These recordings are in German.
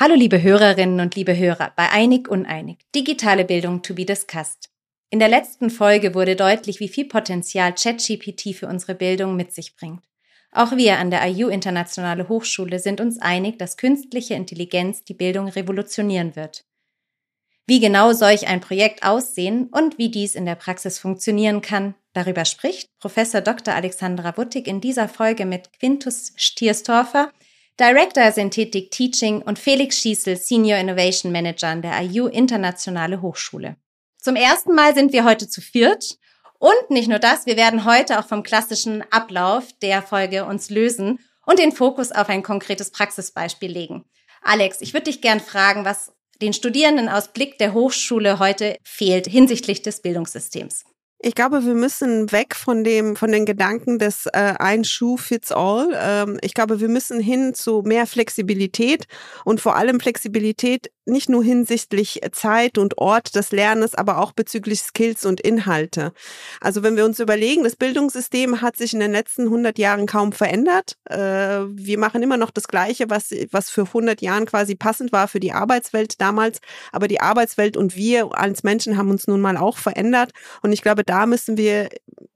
Hallo liebe Hörerinnen und liebe Hörer bei Einig Uneinig, digitale Bildung to be discussed. In der letzten Folge wurde deutlich, wie viel Potenzial ChatGPT für unsere Bildung mit sich bringt. Auch wir an der IU Internationale Hochschule sind uns einig, dass künstliche Intelligenz die Bildung revolutionieren wird. Wie genau solch ein Projekt aussehen und wie dies in der Praxis funktionieren kann, darüber spricht Professor Dr. Alexandra Wuttig in dieser Folge mit Quintus Stierstorfer, Director Synthetic Teaching und Felix Schießel, Senior Innovation Manager an der IU Internationale Hochschule. Zum ersten Mal sind wir heute zu viert. Und nicht nur das, wir werden heute auch vom klassischen Ablauf der Folge uns lösen und den Fokus auf ein konkretes Praxisbeispiel legen. Alex, ich würde dich gern fragen, was den Studierenden aus Blick der Hochschule heute fehlt hinsichtlich des Bildungssystems. Ich glaube, wir müssen weg von dem, von den Gedanken des äh, ein Schuh fits all. Ähm, ich glaube, wir müssen hin zu mehr Flexibilität und vor allem Flexibilität nicht nur hinsichtlich Zeit und Ort des Lernens, aber auch bezüglich Skills und Inhalte. Also wenn wir uns überlegen, das Bildungssystem hat sich in den letzten 100 Jahren kaum verändert. Äh, wir machen immer noch das Gleiche, was, was für 100 Jahren quasi passend war für die Arbeitswelt damals. Aber die Arbeitswelt und wir als Menschen haben uns nun mal auch verändert. Und ich glaube, da müssen wir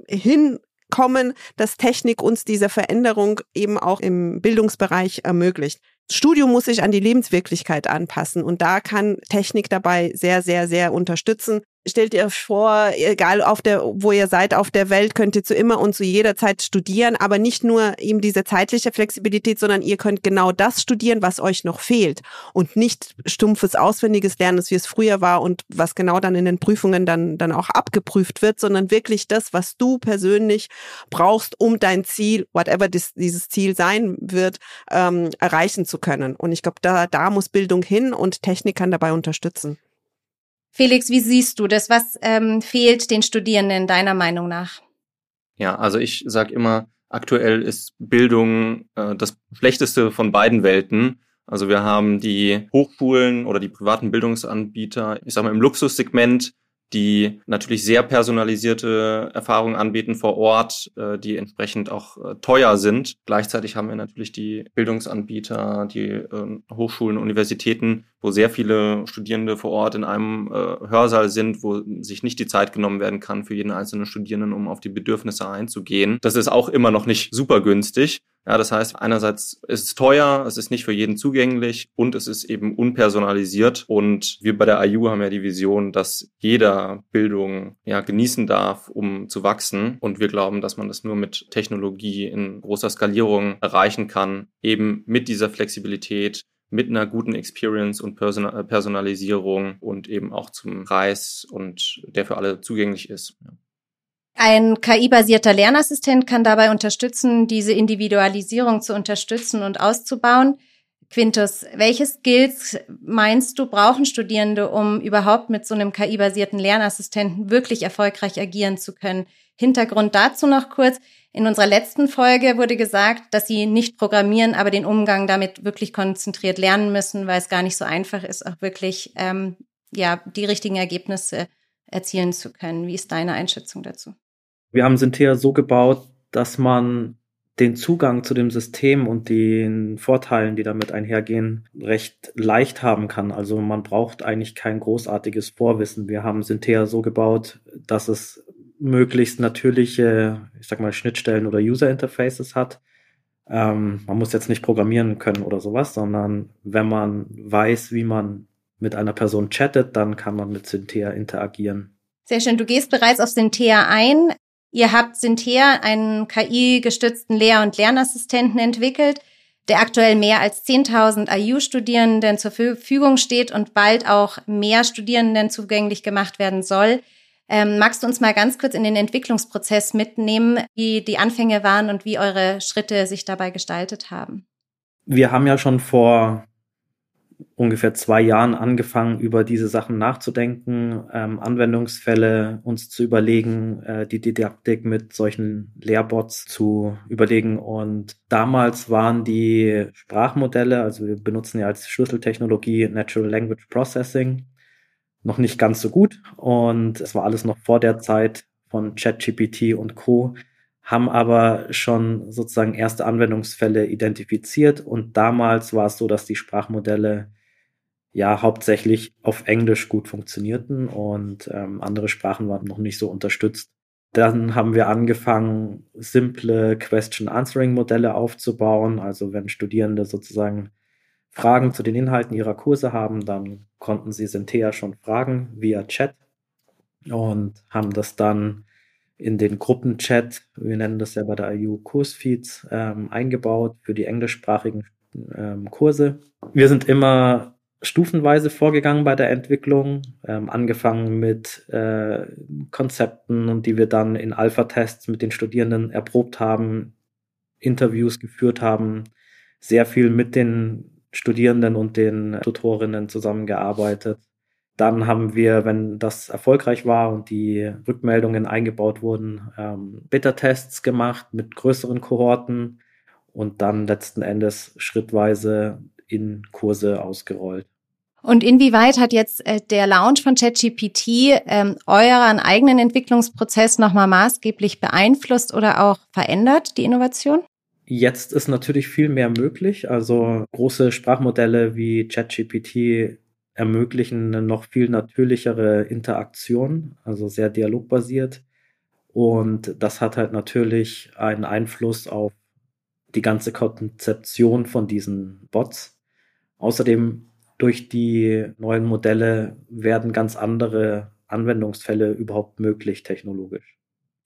hinkommen, dass Technik uns diese Veränderung eben auch im Bildungsbereich ermöglicht. Studium muss sich an die Lebenswirklichkeit anpassen und da kann Technik dabei sehr, sehr, sehr unterstützen. Stellt ihr vor, egal auf der, wo ihr seid auf der Welt, könnt ihr zu immer und zu jeder Zeit studieren, aber nicht nur eben diese zeitliche Flexibilität, sondern ihr könnt genau das studieren, was euch noch fehlt und nicht stumpfes auswendiges Lernen, wie es früher war und was genau dann in den Prüfungen dann, dann auch abgeprüft wird, sondern wirklich das, was du persönlich brauchst, um dein Ziel, whatever this, dieses Ziel sein wird, ähm, erreichen zu können. Und ich glaube, da, da muss Bildung hin und Technik kann dabei unterstützen. Felix, wie siehst du das? Was ähm, fehlt den Studierenden deiner Meinung nach? Ja, also ich sage immer, aktuell ist Bildung äh, das Schlechteste von beiden Welten. Also wir haben die Hochschulen oder die privaten Bildungsanbieter, ich sage mal im Luxussegment, die natürlich sehr personalisierte Erfahrungen anbieten vor Ort, äh, die entsprechend auch äh, teuer sind. Gleichzeitig haben wir natürlich die Bildungsanbieter, die äh, Hochschulen, Universitäten, wo sehr viele Studierende vor Ort in einem äh, Hörsaal sind, wo sich nicht die Zeit genommen werden kann für jeden einzelnen Studierenden, um auf die Bedürfnisse einzugehen. Das ist auch immer noch nicht super günstig. Ja, das heißt, einerseits ist es teuer, es ist nicht für jeden zugänglich und es ist eben unpersonalisiert. Und wir bei der IU haben ja die Vision, dass jeder Bildung ja genießen darf, um zu wachsen. Und wir glauben, dass man das nur mit Technologie in großer Skalierung erreichen kann, eben mit dieser Flexibilität, mit einer guten Experience und Personalisierung und eben auch zum Preis und der für alle zugänglich ist. Ja. Ein KI-basierter Lernassistent kann dabei unterstützen, diese Individualisierung zu unterstützen und auszubauen. Quintus, welche Skills meinst du, brauchen Studierende, um überhaupt mit so einem KI-basierten Lernassistenten wirklich erfolgreich agieren zu können? Hintergrund dazu noch kurz. In unserer letzten Folge wurde gesagt, dass sie nicht programmieren, aber den Umgang damit wirklich konzentriert lernen müssen, weil es gar nicht so einfach ist, auch wirklich ähm, ja die richtigen Ergebnisse erzielen zu können. Wie ist deine Einschätzung dazu? Wir haben Synthea so gebaut, dass man den Zugang zu dem System und den Vorteilen, die damit einhergehen, recht leicht haben kann. Also man braucht eigentlich kein großartiges Vorwissen. Wir haben Synthea so gebaut, dass es möglichst natürliche, ich sag mal, Schnittstellen oder User Interfaces hat. Ähm, man muss jetzt nicht programmieren können oder sowas, sondern wenn man weiß, wie man mit einer Person chattet, dann kann man mit Synthea interagieren. Sehr schön. Du gehst bereits auf Synthea ein. Ihr habt Synthea, einen KI-gestützten Lehr- und Lernassistenten entwickelt, der aktuell mehr als 10.000 IU-Studierenden zur Verfügung steht und bald auch mehr Studierenden zugänglich gemacht werden soll. Ähm, magst du uns mal ganz kurz in den Entwicklungsprozess mitnehmen, wie die Anfänge waren und wie eure Schritte sich dabei gestaltet haben? Wir haben ja schon vor ungefähr zwei Jahren angefangen, über diese Sachen nachzudenken, ähm, Anwendungsfälle uns zu überlegen, äh, die Didaktik mit solchen Lehrbots zu überlegen. Und damals waren die Sprachmodelle, also wir benutzen ja als Schlüsseltechnologie Natural Language Processing, noch nicht ganz so gut. Und es war alles noch vor der Zeit von ChatGPT und Co haben aber schon sozusagen erste Anwendungsfälle identifiziert und damals war es so, dass die Sprachmodelle ja hauptsächlich auf Englisch gut funktionierten und ähm, andere Sprachen waren noch nicht so unterstützt. Dann haben wir angefangen, simple Question-Answering-Modelle aufzubauen. Also wenn Studierende sozusagen Fragen zu den Inhalten ihrer Kurse haben, dann konnten sie Synthea schon fragen via Chat und haben das dann in den Gruppenchat, wir nennen das ja bei der IU Kursfeeds, ähm, eingebaut für die englischsprachigen ähm, Kurse. Wir sind immer stufenweise vorgegangen bei der Entwicklung, ähm, angefangen mit äh, Konzepten und die wir dann in Alpha-Tests mit den Studierenden erprobt haben, Interviews geführt haben, sehr viel mit den Studierenden und den Tutorinnen zusammengearbeitet. Dann haben wir, wenn das erfolgreich war und die Rückmeldungen eingebaut wurden, ähm, Beta-Tests gemacht mit größeren Kohorten und dann letzten Endes schrittweise in Kurse ausgerollt. Und inwieweit hat jetzt äh, der Launch von ChatGPT ähm, euren eigenen Entwicklungsprozess nochmal maßgeblich beeinflusst oder auch verändert, die Innovation? Jetzt ist natürlich viel mehr möglich. Also große Sprachmodelle wie ChatGPT ermöglichen eine noch viel natürlichere Interaktion, also sehr dialogbasiert. Und das hat halt natürlich einen Einfluss auf die ganze Konzeption von diesen Bots. Außerdem durch die neuen Modelle werden ganz andere Anwendungsfälle überhaupt möglich technologisch.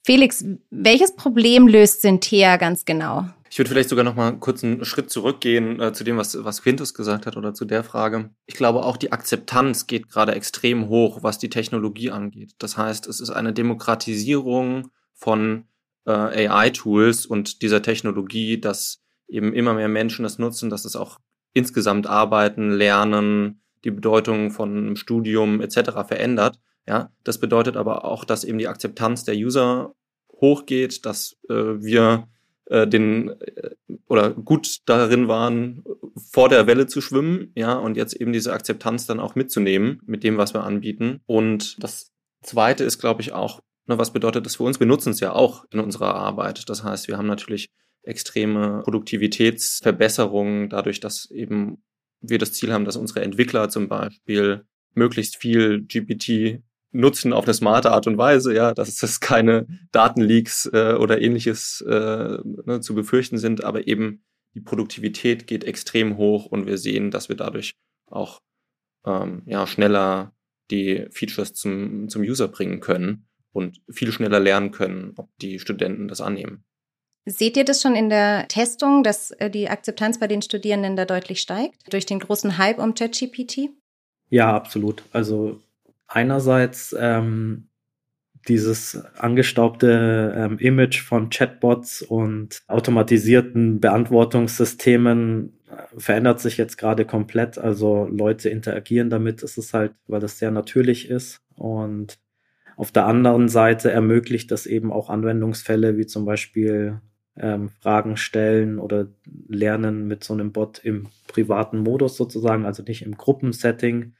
Felix, welches Problem löst Synthea ganz genau? Ich würde vielleicht sogar noch mal kurz einen Schritt zurückgehen äh, zu dem, was, was Quintus gesagt hat oder zu der Frage. Ich glaube, auch die Akzeptanz geht gerade extrem hoch, was die Technologie angeht. Das heißt, es ist eine Demokratisierung von äh, AI-Tools und dieser Technologie, dass eben immer mehr Menschen das nutzen, dass es auch insgesamt Arbeiten, Lernen, die Bedeutung von Studium etc. verändert. Ja, das bedeutet aber auch, dass eben die Akzeptanz der User hochgeht, dass äh, wir äh, den äh, oder gut darin waren, vor der Welle zu schwimmen, ja, und jetzt eben diese Akzeptanz dann auch mitzunehmen mit dem, was wir anbieten. Und das zweite ist, glaube ich, auch, ne, was bedeutet das für uns? Wir nutzen es ja auch in unserer Arbeit. Das heißt, wir haben natürlich extreme Produktivitätsverbesserungen dadurch, dass eben wir das Ziel haben, dass unsere Entwickler zum Beispiel möglichst viel GPT nutzen auf eine smarte Art und Weise, ja, dass es keine Datenleaks äh, oder ähnliches äh, ne, zu befürchten sind, aber eben die Produktivität geht extrem hoch und wir sehen, dass wir dadurch auch ähm, ja, schneller die Features zum, zum User bringen können und viel schneller lernen können, ob die Studenten das annehmen. Seht ihr das schon in der Testung, dass äh, die Akzeptanz bei den Studierenden da deutlich steigt durch den großen Hype um ChatGPT? Ja, absolut. Also einerseits ähm, dieses angestaubte ähm, Image von Chatbots und automatisierten Beantwortungssystemen äh, verändert sich jetzt gerade komplett. Also Leute interagieren damit, ist es halt, weil das sehr natürlich ist. Und auf der anderen Seite ermöglicht das eben auch Anwendungsfälle wie zum Beispiel ähm, Fragen stellen oder lernen mit so einem Bot im privaten Modus sozusagen, also nicht im Gruppensetting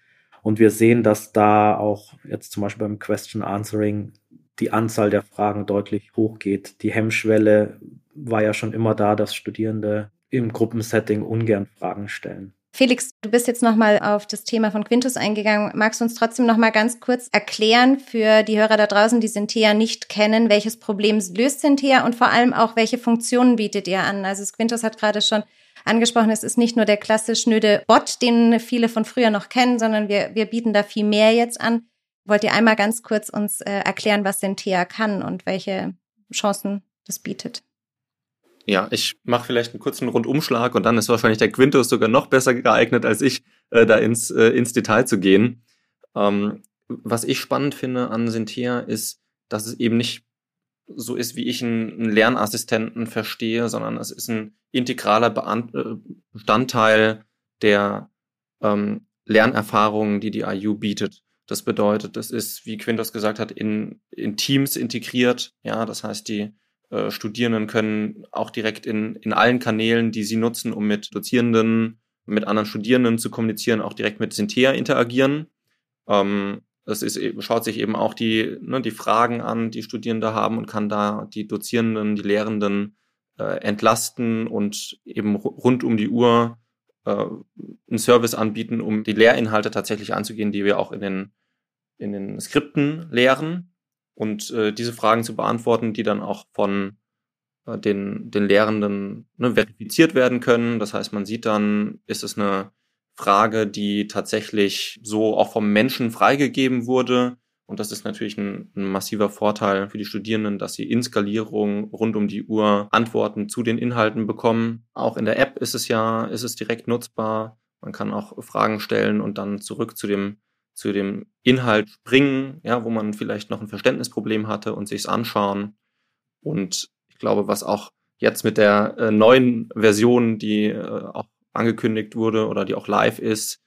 und wir sehen, dass da auch jetzt zum Beispiel beim Question Answering die Anzahl der Fragen deutlich hochgeht. Die Hemmschwelle war ja schon immer da, dass Studierende im Gruppensetting ungern Fragen stellen. Felix, du bist jetzt nochmal auf das Thema von Quintus eingegangen. Magst du uns trotzdem nochmal ganz kurz erklären für die Hörer da draußen, die Synthea nicht kennen, welches Problem löst Synthea und vor allem auch, welche Funktionen bietet ihr an? Also Quintus hat gerade schon angesprochen, es ist nicht nur der klassisch schnöde Bot, den viele von früher noch kennen, sondern wir, wir bieten da viel mehr jetzt an. Wollt ihr einmal ganz kurz uns äh, erklären, was Sentea kann und welche Chancen das bietet? Ja, ich mache vielleicht einen kurzen Rundumschlag und dann ist wahrscheinlich der Quintus sogar noch besser geeignet, als ich, äh, da ins, äh, ins Detail zu gehen. Ähm, was ich spannend finde an Sentea ist, dass es eben nicht so ist, wie ich einen, Lernassistenten verstehe, sondern es ist ein integraler äh, Bestandteil der ähm, Lernerfahrungen, die die IU bietet. Das bedeutet, das ist, wie Quintus gesagt hat, in, in Teams integriert. Ja, das heißt, die äh, Studierenden können auch direkt in, in allen Kanälen, die sie nutzen, um mit Dozierenden, mit anderen Studierenden zu kommunizieren, auch direkt mit Synthea interagieren. Ähm, es ist, schaut sich eben auch die, ne, die Fragen an, die Studierende haben und kann da die Dozierenden, die Lehrenden äh, entlasten und eben rund um die Uhr äh, einen Service anbieten, um die Lehrinhalte tatsächlich anzugehen, die wir auch in den, in den Skripten lehren und äh, diese Fragen zu beantworten, die dann auch von äh, den, den Lehrenden ne, verifiziert werden können. Das heißt, man sieht dann, ist es eine Frage, die tatsächlich so auch vom Menschen freigegeben wurde. Und das ist natürlich ein, ein, massiver Vorteil für die Studierenden, dass sie in Skalierung rund um die Uhr Antworten zu den Inhalten bekommen. Auch in der App ist es ja, ist es direkt nutzbar. Man kann auch Fragen stellen und dann zurück zu dem, zu dem Inhalt springen, ja, wo man vielleicht noch ein Verständnisproblem hatte und sich's anschauen. Und ich glaube, was auch jetzt mit der äh, neuen Version, die äh, auch angekündigt wurde oder die auch live ist,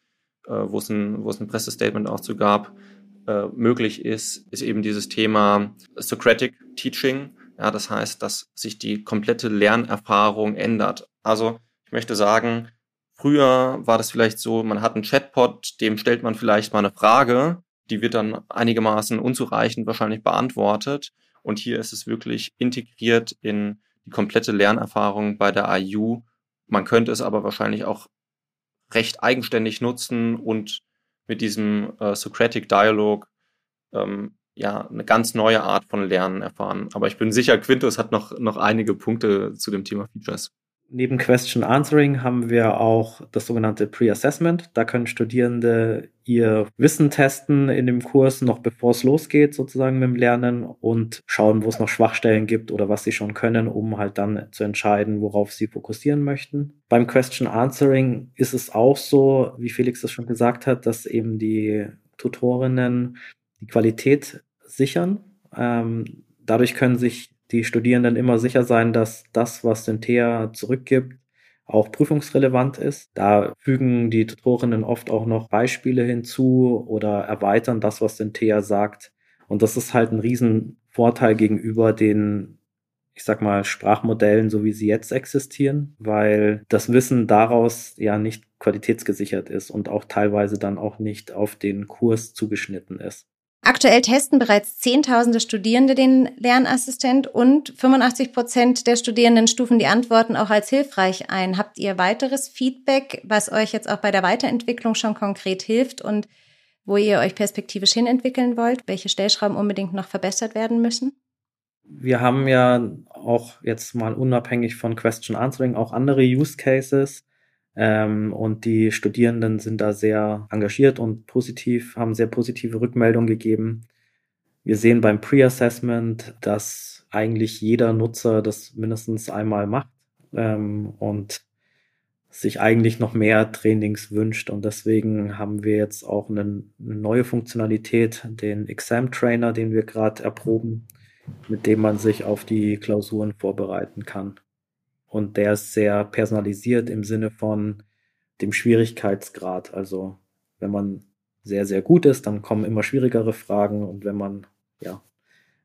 äh, wo es ein, wo es ein Pressestatement auch zu gab, äh, möglich ist, ist eben dieses Thema Socratic Teaching. Ja, das heißt, dass sich die komplette Lernerfahrung ändert. Also ich möchte sagen, früher war das vielleicht so, man hat einen Chatbot, dem stellt man vielleicht mal eine Frage, die wird dann einigermaßen unzureichend wahrscheinlich beantwortet. Und hier ist es wirklich integriert in die komplette Lernerfahrung bei der IU man könnte es aber wahrscheinlich auch recht eigenständig nutzen und mit diesem äh, Socratic Dialog ähm, ja eine ganz neue Art von Lernen erfahren. Aber ich bin sicher, Quintus hat noch, noch einige Punkte zu dem Thema Features. Neben Question Answering haben wir auch das sogenannte Pre-Assessment. Da können Studierende ihr Wissen testen in dem Kurs, noch bevor es losgeht, sozusagen mit dem Lernen und schauen, wo es noch Schwachstellen gibt oder was sie schon können, um halt dann zu entscheiden, worauf sie fokussieren möchten. Beim Question Answering ist es auch so, wie Felix das schon gesagt hat, dass eben die Tutorinnen die Qualität sichern. Ähm, dadurch können sich die Studierenden immer sicher sein, dass das, was Synthea zurückgibt, auch prüfungsrelevant ist. Da fügen die Tutorinnen oft auch noch Beispiele hinzu oder erweitern das, was Synthea sagt. Und das ist halt ein Riesenvorteil gegenüber den, ich sag mal, Sprachmodellen, so wie sie jetzt existieren, weil das Wissen daraus ja nicht qualitätsgesichert ist und auch teilweise dann auch nicht auf den Kurs zugeschnitten ist. Aktuell testen bereits Zehntausende Studierende den Lernassistent und 85 Prozent der Studierenden stufen die Antworten auch als hilfreich ein. Habt ihr weiteres Feedback, was euch jetzt auch bei der Weiterentwicklung schon konkret hilft und wo ihr euch perspektivisch hinentwickeln wollt? Welche Stellschrauben unbedingt noch verbessert werden müssen? Wir haben ja auch jetzt mal unabhängig von Question Answering auch andere Use Cases ähm, und die Studierenden sind da sehr engagiert und positiv, haben sehr positive Rückmeldungen gegeben. Wir sehen beim Pre-Assessment, dass eigentlich jeder Nutzer das mindestens einmal macht ähm, und sich eigentlich noch mehr Trainings wünscht. Und deswegen haben wir jetzt auch eine, eine neue Funktionalität, den Exam Trainer, den wir gerade erproben, mit dem man sich auf die Klausuren vorbereiten kann. Und der ist sehr personalisiert im Sinne von dem Schwierigkeitsgrad. Also wenn man sehr, sehr gut ist, dann kommen immer schwierigere Fragen. Und wenn man ja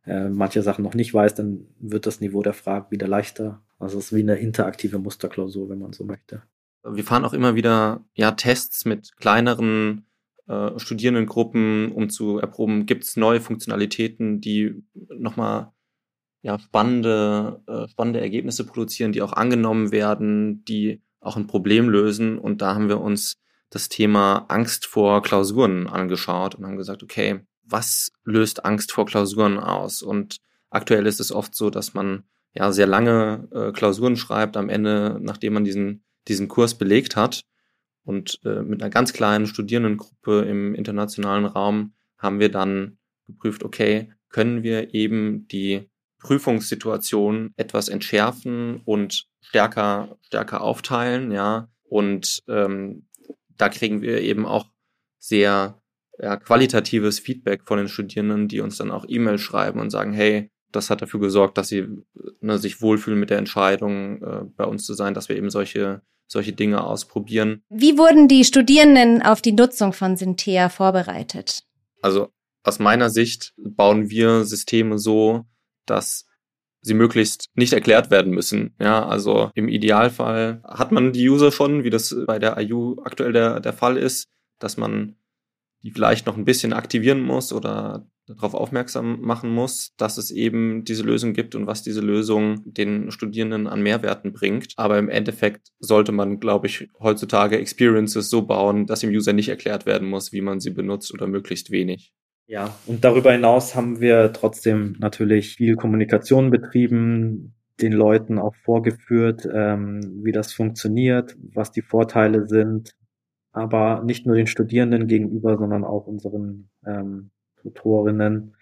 äh, manche Sachen noch nicht weiß, dann wird das Niveau der Frage wieder leichter. Also es ist wie eine interaktive Musterklausur, wenn man so möchte. Wir fahren auch immer wieder ja Tests mit kleineren äh, Studierendengruppen, um zu erproben, gibt es neue Funktionalitäten, die nochmal ja, spannende, äh, spannende Ergebnisse produzieren, die auch angenommen werden, die auch ein Problem lösen. Und da haben wir uns das Thema Angst vor Klausuren angeschaut und haben gesagt, okay, was löst Angst vor Klausuren aus? Und aktuell ist es oft so, dass man ja sehr lange äh, Klausuren schreibt am Ende, nachdem man diesen, diesen Kurs belegt hat. Und äh, mit einer ganz kleinen Studierendengruppe im internationalen Raum haben wir dann geprüft, okay, können wir eben die Prüfungssituation etwas entschärfen und stärker, stärker aufteilen, ja. Und ähm, da kriegen wir eben auch sehr ja, qualitatives Feedback von den Studierenden, die uns dann auch E-Mails schreiben und sagen, hey, das hat dafür gesorgt, dass sie ne, sich wohlfühlen mit der Entscheidung, äh, bei uns zu sein, dass wir eben solche, solche Dinge ausprobieren. Wie wurden die Studierenden auf die Nutzung von Synthea vorbereitet? Also aus meiner Sicht bauen wir Systeme so, dass sie möglichst nicht erklärt werden müssen. Ja, also im Idealfall hat man die User schon, wie das bei der IU aktuell der, der Fall ist, dass man die vielleicht noch ein bisschen aktivieren muss oder darauf aufmerksam machen muss, dass es eben diese Lösung gibt und was diese Lösung den Studierenden an Mehrwerten bringt. Aber im Endeffekt sollte man, glaube ich, heutzutage Experiences so bauen, dass dem User nicht erklärt werden muss, wie man sie benutzt oder möglichst wenig. Ja, und darüber hinaus haben wir trotzdem natürlich viel Kommunikation betrieben, den Leuten auch vorgeführt, ähm, wie das funktioniert, was die Vorteile sind, aber nicht nur den Studierenden gegenüber, sondern auch unseren ähm, Tutorinnen,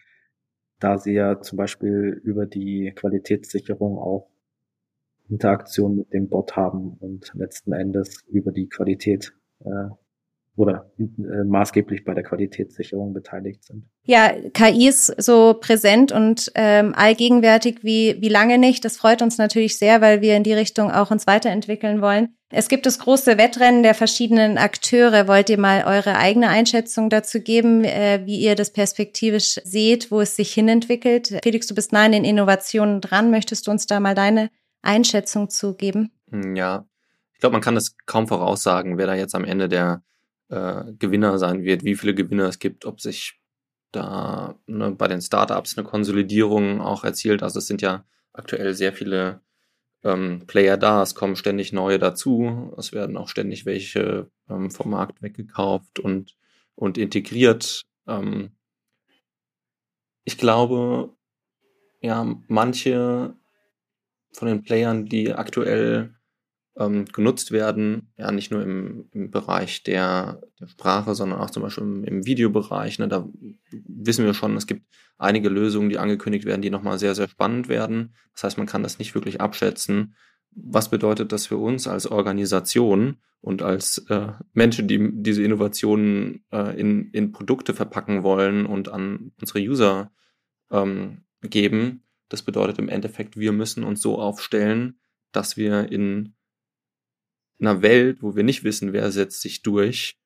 da sie ja zum Beispiel über die Qualitätssicherung auch Interaktion mit dem Bot haben und letzten Endes über die Qualität äh, oder äh, maßgeblich bei der Qualitätssicherung beteiligt sind. Ja, KI ist so präsent und ähm, allgegenwärtig wie, wie lange nicht. Das freut uns natürlich sehr, weil wir in die Richtung auch uns weiterentwickeln wollen. Es gibt das große Wettrennen der verschiedenen Akteure. Wollt ihr mal eure eigene Einschätzung dazu geben, äh, wie ihr das perspektivisch seht, wo es sich hinentwickelt? Felix, du bist nah in den Innovationen dran. Möchtest du uns da mal deine Einschätzung zugeben? Hm, ja, ich glaube, man kann das kaum voraussagen, wer da jetzt am Ende der äh, Gewinner sein wird, wie viele Gewinner es gibt, ob sich da ne, bei den Startups eine Konsolidierung auch erzielt. Also es sind ja aktuell sehr viele ähm, Player da, es kommen ständig neue dazu, es werden auch ständig welche ähm, vom Markt weggekauft und, und integriert. Ähm, ich glaube, ja, manche von den Playern, die aktuell ähm, genutzt werden, ja nicht nur im, im Bereich der, der, Sprache, sondern auch zum Beispiel im, im Videobereich. Ne, da wissen wir schon, es gibt einige Lösungen, die angekündigt werden, die nochmal sehr, sehr spannend werden. Das heißt, man kann das nicht wirklich abschätzen. Was bedeutet das für uns als Organisation und als äh, Menschen, die diese Innovationen äh, in, in Produkte verpacken wollen und an unsere User ähm, geben? Das bedeutet im Endeffekt, wir müssen uns so aufstellen, dass wir in einer Welt, wo wir nicht wissen, wer setzt sich durch,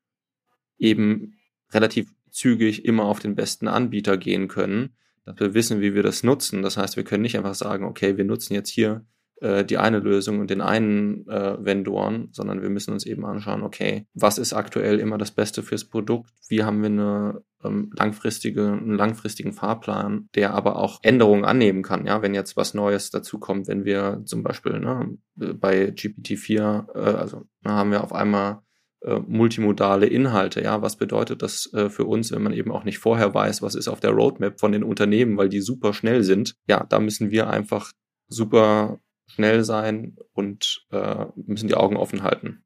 eben relativ zügig immer auf den besten Anbieter gehen können, dass wir wissen, wie wir das nutzen. Das heißt, wir können nicht einfach sagen, okay, wir nutzen jetzt hier äh, die eine Lösung und den einen äh, Vendoren, sondern wir müssen uns eben anschauen, okay, was ist aktuell immer das Beste fürs Produkt? Wie haben wir eine ähm, langfristige, einen langfristigen Fahrplan, der aber auch Änderungen annehmen kann. Ja, wenn jetzt was Neues dazukommt, wenn wir zum Beispiel ne, bei GPT-4, äh, also haben wir auf einmal äh, multimodale Inhalte. Ja, was bedeutet das äh, für uns, wenn man eben auch nicht vorher weiß, was ist auf der Roadmap von den Unternehmen, weil die super schnell sind? Ja, da müssen wir einfach super schnell sein und äh, müssen die Augen offen halten.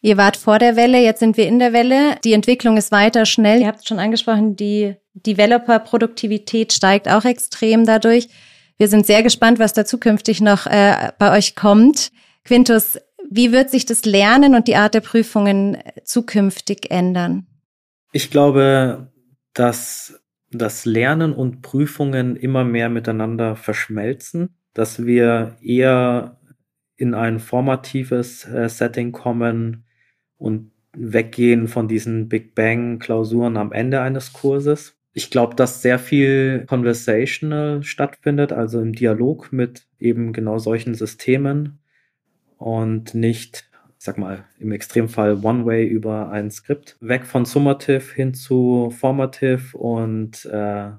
Ihr wart vor der Welle, jetzt sind wir in der Welle. Die Entwicklung ist weiter schnell. Ihr habt es schon angesprochen, die Developer-Produktivität steigt auch extrem dadurch. Wir sind sehr gespannt, was da zukünftig noch äh, bei euch kommt. Quintus, wie wird sich das Lernen und die Art der Prüfungen zukünftig ändern? Ich glaube, dass das Lernen und Prüfungen immer mehr miteinander verschmelzen, dass wir eher in ein formatives äh, Setting kommen, und weggehen von diesen Big Bang Klausuren am Ende eines Kurses. Ich glaube, dass sehr viel conversational stattfindet, also im Dialog mit eben genau solchen Systemen und nicht, ich sag mal, im Extremfall One-Way über ein Skript. Weg von summative hin zu formative und äh,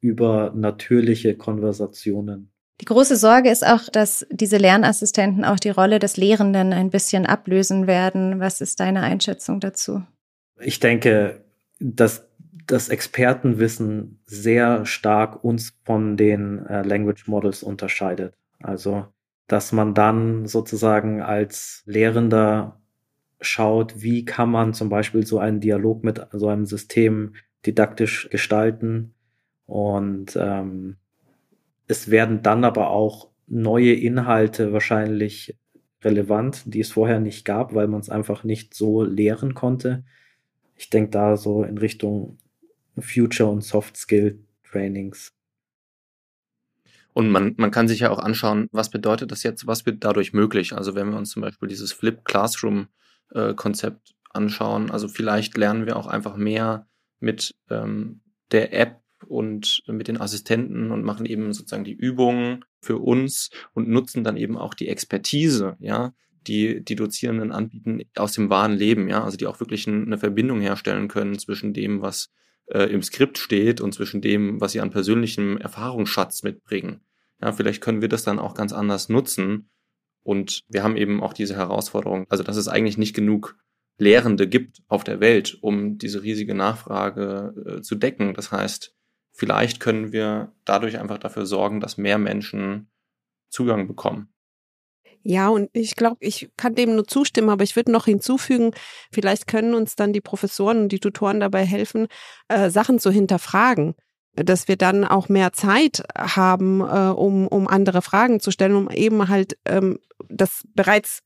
über natürliche Konversationen. Die große Sorge ist auch, dass diese Lernassistenten auch die Rolle des Lehrenden ein bisschen ablösen werden. Was ist deine Einschätzung dazu? Ich denke, dass das Expertenwissen sehr stark uns von den äh, Language Models unterscheidet. Also, dass man dann sozusagen als Lehrender schaut, wie kann man zum Beispiel so einen Dialog mit so einem System didaktisch gestalten und ähm, es werden dann aber auch neue Inhalte wahrscheinlich relevant, die es vorher nicht gab, weil man es einfach nicht so lehren konnte. Ich denke da so in Richtung Future und Soft Skill Trainings. Und man, man kann sich ja auch anschauen, was bedeutet das jetzt, was wird dadurch möglich. Also wenn wir uns zum Beispiel dieses Flip Classroom äh, Konzept anschauen, also vielleicht lernen wir auch einfach mehr mit ähm, der App und mit den Assistenten und machen eben sozusagen die Übungen für uns und nutzen dann eben auch die Expertise, ja, die die Dozierenden anbieten aus dem wahren Leben, ja, also die auch wirklich eine Verbindung herstellen können zwischen dem, was äh, im Skript steht und zwischen dem, was sie an persönlichem Erfahrungsschatz mitbringen. Ja, vielleicht können wir das dann auch ganz anders nutzen. Und wir haben eben auch diese Herausforderung, also dass es eigentlich nicht genug Lehrende gibt auf der Welt, um diese riesige Nachfrage äh, zu decken. Das heißt, vielleicht können wir dadurch einfach dafür sorgen, dass mehr Menschen Zugang bekommen. Ja, und ich glaube, ich kann dem nur zustimmen, aber ich würde noch hinzufügen, vielleicht können uns dann die Professoren und die Tutoren dabei helfen, äh, Sachen zu hinterfragen dass wir dann auch mehr Zeit haben, äh, um, um andere Fragen zu stellen, um eben halt ähm, das bereits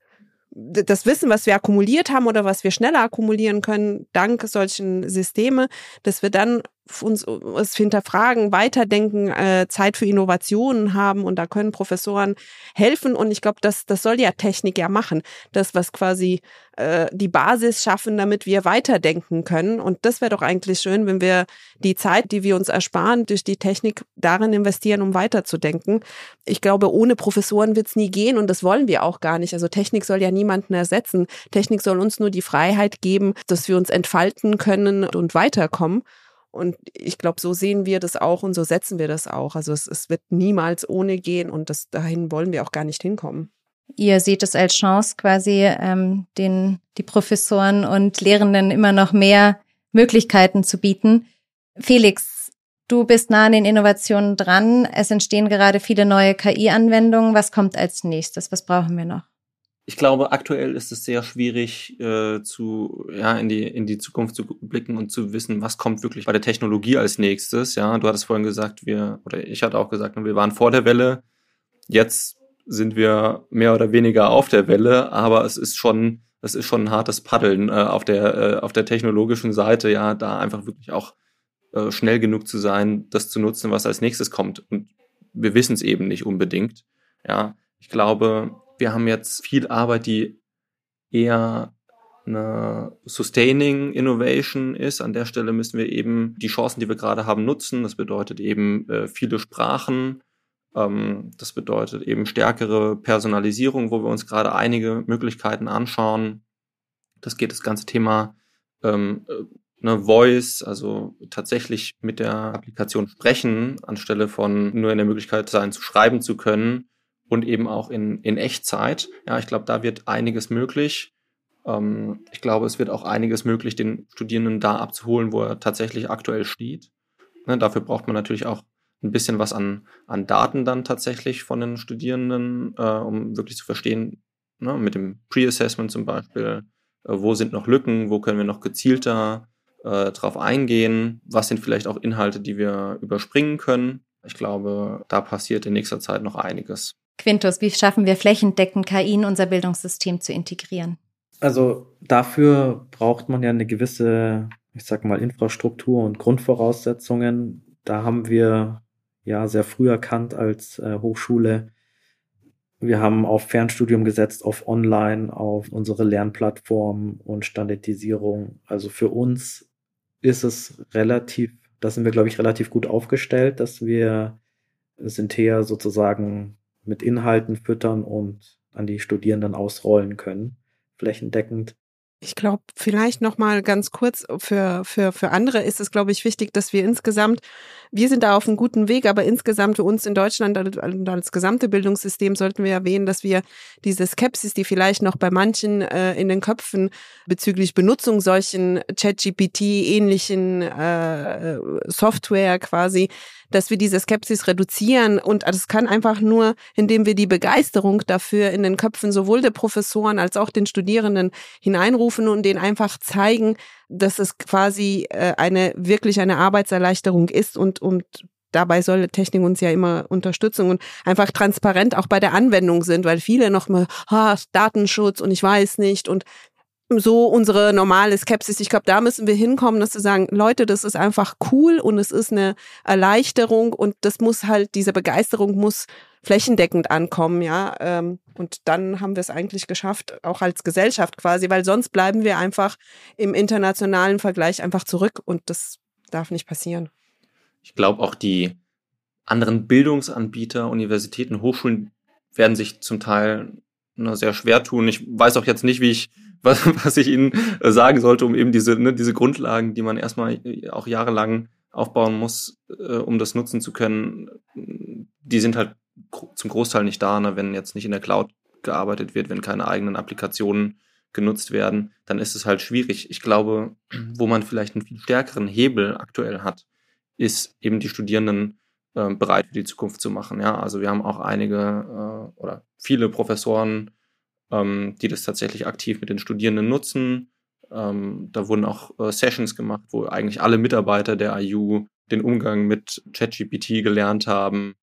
das Wissen, was wir akkumuliert haben oder was wir schneller akkumulieren können, dank solchen Systeme, dass wir dann uns, uns hinterfragen, weiterdenken, äh, Zeit für Innovationen haben und da können Professoren helfen und ich glaube, das, das soll ja Technik ja machen, das, was quasi äh, die Basis schaffen, damit wir weiterdenken können und das wäre doch eigentlich schön, wenn wir die Zeit, die wir uns ersparen, durch die Technik darin investieren, um weiterzudenken. Ich glaube, ohne Professoren wird es nie gehen und das wollen wir auch gar nicht. Also Technik soll ja niemanden ersetzen. Technik soll uns nur die Freiheit geben, dass wir uns entfalten können und weiterkommen. Und ich glaube, so sehen wir das auch und so setzen wir das auch. Also es, es wird niemals ohne gehen und das dahin wollen wir auch gar nicht hinkommen. Ihr seht es als Chance, quasi ähm, den die Professoren und Lehrenden immer noch mehr Möglichkeiten zu bieten. Felix, du bist nah an den Innovationen dran. Es entstehen gerade viele neue KI-Anwendungen. Was kommt als nächstes? Was brauchen wir noch? Ich glaube, aktuell ist es sehr schwierig, äh, zu, ja, in die, in die Zukunft zu blicken und zu wissen, was kommt wirklich bei der Technologie als nächstes. Ja, du hattest vorhin gesagt, wir, oder ich hatte auch gesagt, wir waren vor der Welle. Jetzt sind wir mehr oder weniger auf der Welle, aber es ist schon, es ist schon ein hartes Paddeln äh, auf der, äh, auf der technologischen Seite, ja, da einfach wirklich auch äh, schnell genug zu sein, das zu nutzen, was als nächstes kommt. Und wir wissen es eben nicht unbedingt. Ja, ich glaube, wir haben jetzt viel Arbeit, die eher eine Sustaining Innovation ist. An der Stelle müssen wir eben die Chancen, die wir gerade haben, nutzen. Das bedeutet eben äh, viele Sprachen. Ähm, das bedeutet eben stärkere Personalisierung, wo wir uns gerade einige Möglichkeiten anschauen. Das geht das ganze Thema ähm, äh, ne, Voice, also tatsächlich mit der Applikation sprechen, anstelle von nur in der Möglichkeit sein, zu schreiben zu können und eben auch in, in Echtzeit. Ja, ich glaube, da wird einiges möglich. Ähm, ich glaube, es wird auch einiges möglich, den Studierenden da abzuholen, wo er tatsächlich aktuell steht. Ne, dafür braucht man natürlich auch ein bisschen was an, an Daten dann tatsächlich von den Studierenden, äh, um wirklich zu verstehen, ne, mit dem Pre-Assessment zum Beispiel, äh, wo sind noch Lücken, wo können wir noch gezielter äh, drauf eingehen, was sind vielleicht auch Inhalte, die wir überspringen können. Ich glaube, da passiert in nächster Zeit noch einiges. Quintus, wie schaffen wir flächendeckend KI in unser Bildungssystem zu integrieren? Also dafür braucht man ja eine gewisse, ich sag mal, Infrastruktur und Grundvoraussetzungen. Da haben wir ja sehr früh erkannt als äh, Hochschule. Wir haben auf Fernstudium gesetzt, auf Online, auf unsere Lernplattform und Standardisierung. Also für uns ist es relativ, da sind wir, glaube ich, relativ gut aufgestellt, dass wir Synthea sozusagen mit Inhalten füttern und an die Studierenden ausrollen können, flächendeckend. Ich glaube, vielleicht noch mal ganz kurz für für für andere ist es, glaube ich, wichtig, dass wir insgesamt wir sind da auf einem guten Weg, aber insgesamt für uns in Deutschland und als gesamte Bildungssystem sollten wir erwähnen, dass wir diese Skepsis, die vielleicht noch bei manchen äh, in den Köpfen bezüglich Benutzung solchen ChatGPT-ähnlichen äh, Software quasi, dass wir diese Skepsis reduzieren. Und das kann einfach nur, indem wir die Begeisterung dafür in den Köpfen sowohl der Professoren als auch den Studierenden hineinrufen und denen einfach zeigen, dass es quasi äh, eine wirklich eine Arbeitserleichterung ist und und dabei soll Technik uns ja immer unterstützen und einfach transparent auch bei der Anwendung sind, weil viele noch mal ah, Datenschutz und ich weiß nicht und so unsere normale Skepsis. Ich glaube, da müssen wir hinkommen, dass wir sagen, Leute, das ist einfach cool und es ist eine Erleichterung und das muss halt, diese Begeisterung muss flächendeckend ankommen, ja. Ähm, und dann haben wir es eigentlich geschafft, auch als Gesellschaft quasi, weil sonst bleiben wir einfach im internationalen Vergleich einfach zurück und das darf nicht passieren. Ich glaube auch die anderen Bildungsanbieter, Universitäten, Hochschulen werden sich zum Teil ne, sehr schwer tun. Ich weiß auch jetzt nicht, wie ich was, was ich Ihnen äh, sagen sollte, um eben diese, ne, diese Grundlagen, die man erstmal äh, auch jahrelang aufbauen muss, äh, um das nutzen zu können, die sind halt zum Großteil nicht da, ne, wenn jetzt nicht in der Cloud gearbeitet wird, wenn keine eigenen Applikationen genutzt werden, dann ist es halt schwierig. Ich glaube, wo man vielleicht einen viel stärkeren Hebel aktuell hat, ist eben die Studierenden äh, bereit für die Zukunft zu machen. Ja, also wir haben auch einige äh, oder viele Professoren, ähm, die das tatsächlich aktiv mit den Studierenden nutzen. Ähm, da wurden auch äh, Sessions gemacht, wo eigentlich alle Mitarbeiter der IU den Umgang mit ChatGPT gelernt haben.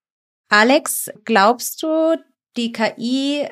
Alex, glaubst du, die KI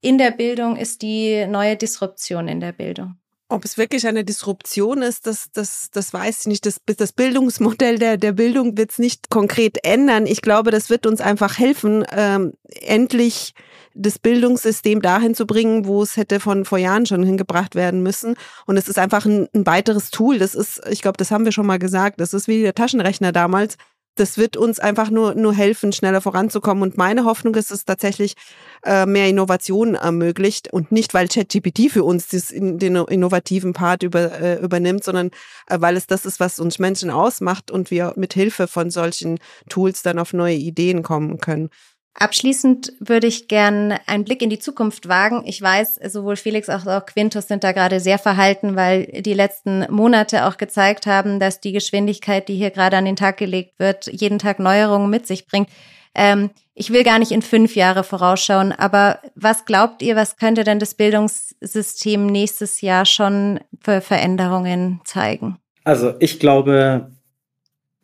in der Bildung ist die neue Disruption in der Bildung? Ob es wirklich eine Disruption ist, das, das, das weiß ich nicht. Das, das Bildungsmodell der, der Bildung wird es nicht konkret ändern. Ich glaube, das wird uns einfach helfen, ähm, endlich das Bildungssystem dahin zu bringen, wo es hätte von vor Jahren schon hingebracht werden müssen. Und es ist einfach ein, ein weiteres Tool. Das ist, ich glaube, das haben wir schon mal gesagt. Das ist wie der Taschenrechner damals das wird uns einfach nur, nur helfen, schneller voranzukommen. Und meine Hoffnung ist, dass es tatsächlich äh, mehr Innovation ermöglicht und nicht, weil ChatGPT für uns das, den innovativen Part über, äh, übernimmt, sondern äh, weil es das ist, was uns Menschen ausmacht und wir mit Hilfe von solchen Tools dann auf neue Ideen kommen können. Abschließend würde ich gern einen Blick in die Zukunft wagen. Ich weiß, sowohl Felix als auch Quintus sind da gerade sehr verhalten, weil die letzten Monate auch gezeigt haben, dass die Geschwindigkeit, die hier gerade an den Tag gelegt wird, jeden Tag Neuerungen mit sich bringt. Ähm, ich will gar nicht in fünf Jahre vorausschauen, aber was glaubt ihr, was könnte denn das Bildungssystem nächstes Jahr schon für Veränderungen zeigen? Also ich glaube,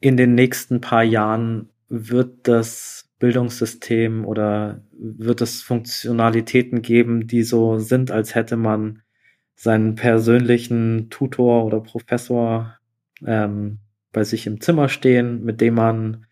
in den nächsten paar Jahren wird das Bildungssystem oder wird es Funktionalitäten geben, die so sind, als hätte man seinen persönlichen Tutor oder Professor ähm, bei sich im Zimmer stehen, mit dem man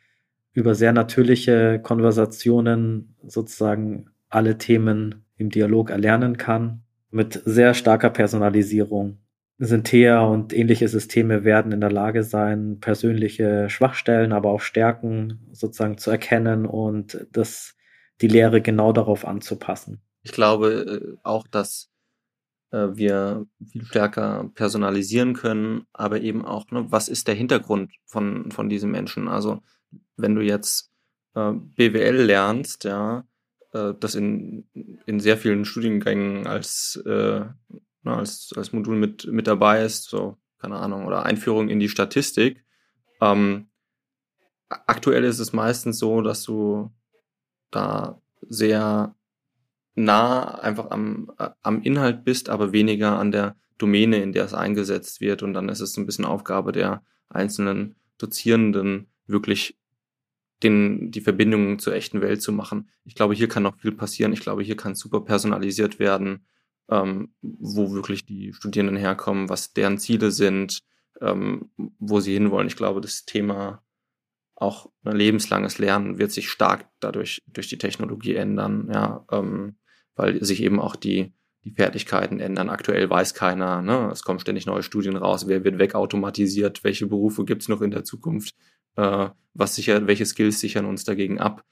über sehr natürliche Konversationen sozusagen alle Themen im Dialog erlernen kann, mit sehr starker Personalisierung. Synthea und ähnliche Systeme werden in der Lage sein, persönliche Schwachstellen, aber auch Stärken sozusagen zu erkennen und das, die Lehre genau darauf anzupassen. Ich glaube äh, auch, dass äh, wir viel stärker personalisieren können, aber eben auch, ne, was ist der Hintergrund von, von diesem Menschen? Also, wenn du jetzt äh, BWL lernst, ja, das in, in sehr vielen Studiengängen als äh, ne, als, als Modul mit, mit dabei ist, so, keine Ahnung, oder Einführung in die Statistik. Ähm, aktuell ist es meistens so, dass du da sehr nah einfach am, am Inhalt bist, aber weniger an der Domäne, in der es eingesetzt wird. Und dann ist es ein bisschen Aufgabe der einzelnen Dozierenden, wirklich den, die Verbindungen zur echten Welt zu machen. Ich glaube, hier kann noch viel passieren. Ich glaube, hier kann super personalisiert werden ähm, wo wirklich die Studierenden herkommen, was deren Ziele sind, ähm, wo sie hinwollen. Ich glaube, das Thema auch ein lebenslanges Lernen wird sich stark dadurch durch die Technologie ändern, ja, ähm, weil sich eben auch die, die Fertigkeiten ändern. Aktuell weiß keiner, ne? es kommen ständig neue Studien raus, wer wird wegautomatisiert, welche Berufe gibt es noch in der Zukunft, äh, was sichert, welche Skills sichern uns dagegen ab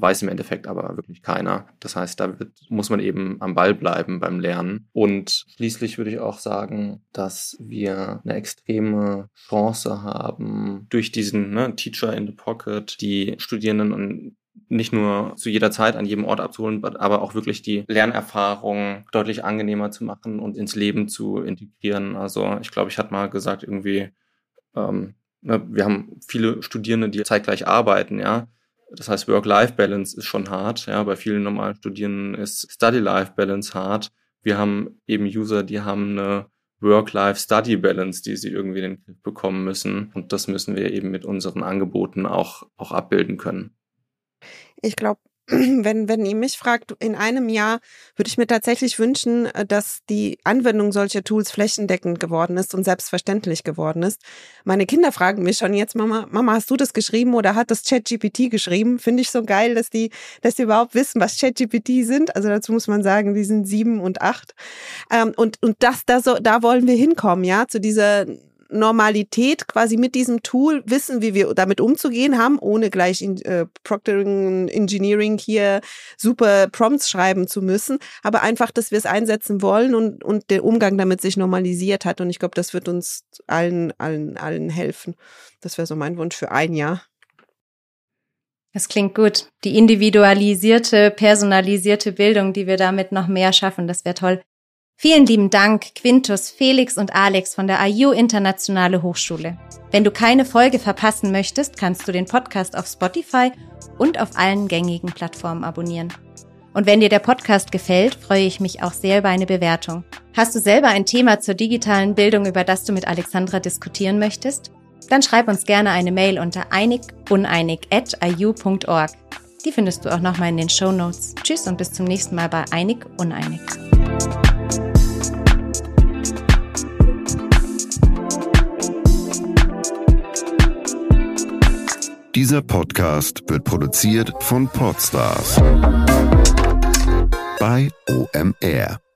weiß im Endeffekt aber wirklich keiner. Das heißt, da wird, muss man eben am Ball bleiben beim Lernen. Und schließlich würde ich auch sagen, dass wir eine extreme Chance haben, durch diesen ne, Teacher in the Pocket die Studierenden und nicht nur zu jeder Zeit an jedem Ort abzuholen, aber auch wirklich die Lernerfahrung deutlich angenehmer zu machen und ins Leben zu integrieren. Also ich glaube, ich hatte mal gesagt, irgendwie, ähm, ne, wir haben viele Studierende, die zeitgleich arbeiten, ja. Das heißt, Work-Life-Balance ist schon hart. Ja, bei vielen normalen Studierenden ist Study-Life-Balance hart. Wir haben eben User, die haben eine Work-Life-Study-Balance, die sie irgendwie den bekommen müssen. Und das müssen wir eben mit unseren Angeboten auch, auch abbilden können. Ich glaube, wenn, wenn ihr mich fragt, in einem Jahr würde ich mir tatsächlich wünschen, äh, dass die Anwendung solcher Tools flächendeckend geworden ist und selbstverständlich geworden ist. Meine Kinder fragen mich schon jetzt, Mama, Mama, hast du das geschrieben oder hat das ChatGPT geschrieben? Finde ich so geil, dass die, dass die überhaupt wissen, was ChatGPT sind. Also dazu muss man sagen, die sind sieben und acht. Ähm, und, und das, da so, da wollen wir hinkommen, ja, zu dieser Normalität quasi mit diesem Tool wissen, wie wir damit umzugehen haben, ohne gleich in, äh, Proctoring Engineering hier super Prompts schreiben zu müssen, aber einfach, dass wir es einsetzen wollen und, und der Umgang damit sich normalisiert hat. Und ich glaube, das wird uns allen, allen, allen helfen. Das wäre so mein Wunsch für ein Jahr. Das klingt gut. Die individualisierte, personalisierte Bildung, die wir damit noch mehr schaffen, das wäre toll. Vielen lieben Dank, Quintus, Felix und Alex von der IU Internationale Hochschule. Wenn du keine Folge verpassen möchtest, kannst du den Podcast auf Spotify und auf allen gängigen Plattformen abonnieren. Und wenn dir der Podcast gefällt, freue ich mich auch sehr über eine Bewertung. Hast du selber ein Thema zur digitalen Bildung, über das du mit Alexandra diskutieren möchtest? Dann schreib uns gerne eine Mail unter einiguneinig.iu.org. Die findest du auch nochmal in den Show Notes. Tschüss und bis zum nächsten Mal bei Einig Uneinig. Dieser Podcast wird produziert von Podstars bei OMR.